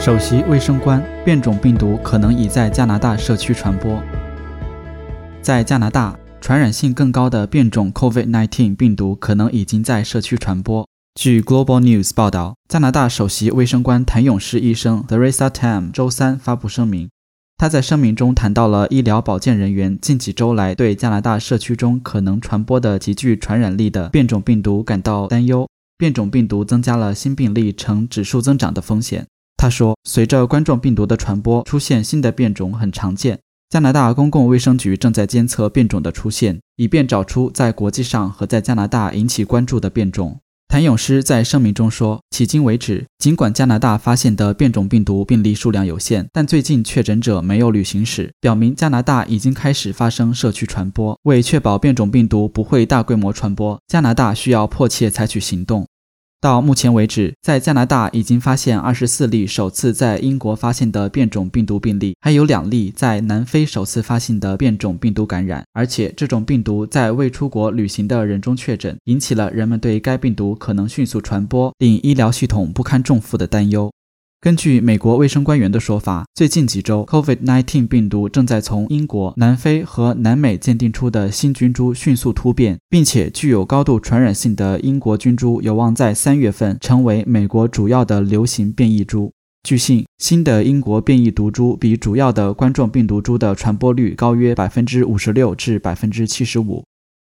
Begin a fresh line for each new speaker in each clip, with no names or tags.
首席卫生官：变种病毒可能已在加拿大社区传播。在加拿大，传染性更高的变种 COVID-19 病毒可能已经在社区传播。据 Global News 报道，加拿大首席卫生官谭勇士医生 Theresa Tam 周三发布声明。他在声明中谈到了医疗保健人员近几周来对加拿大社区中可能传播的极具传染力的变种病毒感到担忧。变种病毒增加了新病例呈指数增长的风险。他说，随着冠状病毒的传播，出现新的变种很常见。加拿大公共卫生局正在监测变种的出现，以便找出在国际上和在加拿大引起关注的变种。谭勇师在声明中说，迄今为止，尽管加拿大发现的变种病毒病例数量有限，但最近确诊者没有旅行史，表明加拿大已经开始发生社区传播。为确保变种病毒不会大规模传播，加拿大需要迫切采取行动。到目前为止，在加拿大已经发现二十四例首次在英国发现的变种病毒病例，还有两例在南非首次发现的变种病毒感染，而且这种病毒在未出国旅行的人中确诊，引起了人们对该病毒可能迅速传播，令医疗系统不堪重负的担忧。根据美国卫生官员的说法，最近几周，COVID-19 病毒正在从英国、南非和南美鉴定出的新菌株迅速突变，并且具有高度传染性的英国菌株有望在三月份成为美国主要的流行变异株。据信，新的英国变异毒株比主要的冠状病毒株的传播率高约百分之五十六至百分之七十五。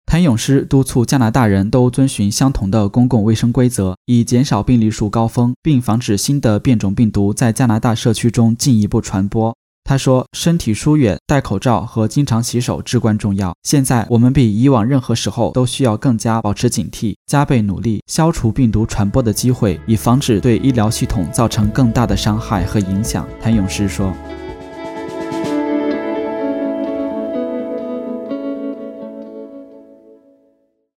谭咏诗督促加拿大人都遵循相同的公共卫生规则，以减少病例数高峰，并防止新的变种病毒在加拿大社区中进一步传播。他说：“身体疏远、戴口罩和经常洗手至关重要。现在我们比以往任何时候都需要更加保持警惕，加倍努力消除病毒传播的机会，以防止对医疗系统造成更大的伤害和影响。”谭咏诗说。